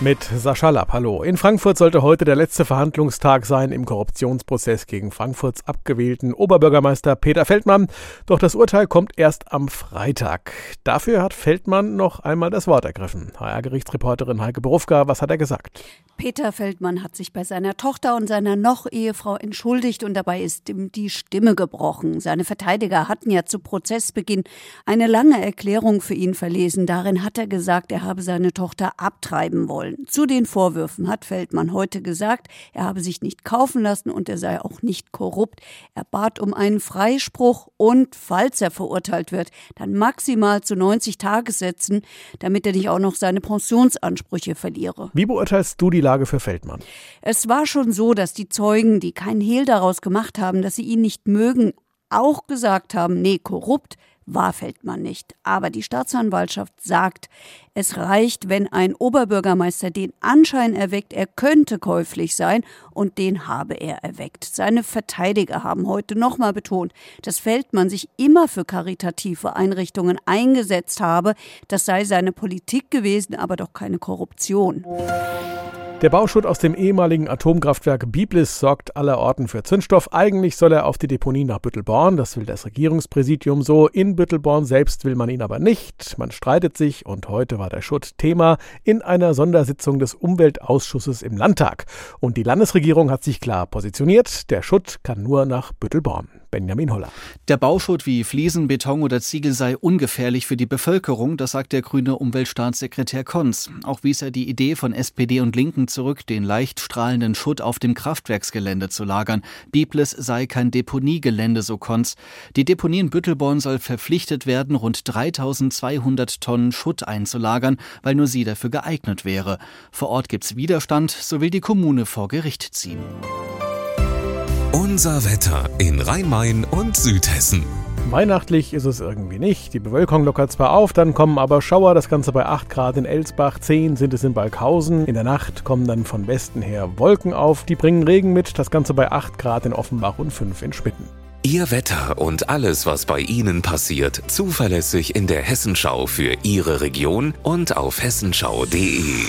Mit Sascha Lapp, hallo. In Frankfurt sollte heute der letzte Verhandlungstag sein im Korruptionsprozess gegen Frankfurts abgewählten Oberbürgermeister Peter Feldmann. Doch das Urteil kommt erst am Freitag. Dafür hat Feldmann noch einmal das Wort ergriffen. HR-Gerichtsreporterin Heike Berufka, was hat er gesagt? Peter Feldmann hat sich bei seiner Tochter und seiner Noch-Ehefrau entschuldigt und dabei ist ihm die Stimme gebrochen. Seine Verteidiger hatten ja zu Prozessbeginn eine lange Erklärung für ihn verlesen. Darin hat er gesagt, er habe seine Tochter abtreiben wollen. Zu den Vorwürfen hat Feldmann heute gesagt, er habe sich nicht kaufen lassen und er sei auch nicht korrupt. Er bat um einen Freispruch und, falls er verurteilt wird, dann maximal zu 90 Tagessätzen, damit er nicht auch noch seine Pensionsansprüche verliere. Wie beurteilst du die Lage für Feldmann? Es war schon so, dass die Zeugen, die keinen Hehl daraus gemacht haben, dass sie ihn nicht mögen, auch gesagt haben, nee, korrupt war Feldmann nicht. Aber die Staatsanwaltschaft sagt, es reicht, wenn ein Oberbürgermeister den Anschein erweckt, er könnte käuflich sein, und den habe er erweckt. Seine Verteidiger haben heute nochmal betont, dass Feldmann sich immer für karitative Einrichtungen eingesetzt habe. Das sei seine Politik gewesen, aber doch keine Korruption. Der Bauschutt aus dem ehemaligen Atomkraftwerk Biblis sorgt allerorten für Zündstoff. Eigentlich soll er auf die Deponie nach Büttelborn. Das will das Regierungspräsidium so. In Büttelborn selbst will man ihn aber nicht. Man streitet sich und heute war der Schutt Thema in einer Sondersitzung des Umweltausschusses im Landtag. Und die Landesregierung hat sich klar positioniert. Der Schutt kann nur nach Büttelborn. Benjamin Holler. Der Bauschutt wie Fliesen, Beton oder Ziegel sei ungefährlich für die Bevölkerung, das sagt der grüne Umweltstaatssekretär Konz. Auch wies er die Idee von SPD und Linken zurück, den leicht strahlenden Schutt auf dem Kraftwerksgelände zu lagern. Biblis sei kein Deponiegelände, so Konz. Die Deponie in Büttelborn soll verpflichtet werden, rund 3200 Tonnen Schutt einzulagern, weil nur sie dafür geeignet wäre. Vor Ort gibt's Widerstand, so will die Kommune vor Gericht ziehen. Unser Wetter in Rhein-Main und Südhessen. Weihnachtlich ist es irgendwie nicht. Die Bewölkung lockert zwar auf, dann kommen aber Schauer, das Ganze bei 8 Grad in Elsbach, 10 sind es in Balkhausen. In der Nacht kommen dann von Westen her Wolken auf, die bringen Regen mit, das Ganze bei 8 Grad in Offenbach und 5 in Spitten. Ihr Wetter und alles, was bei Ihnen passiert, zuverlässig in der Hessenschau für Ihre Region und auf hessenschau.de.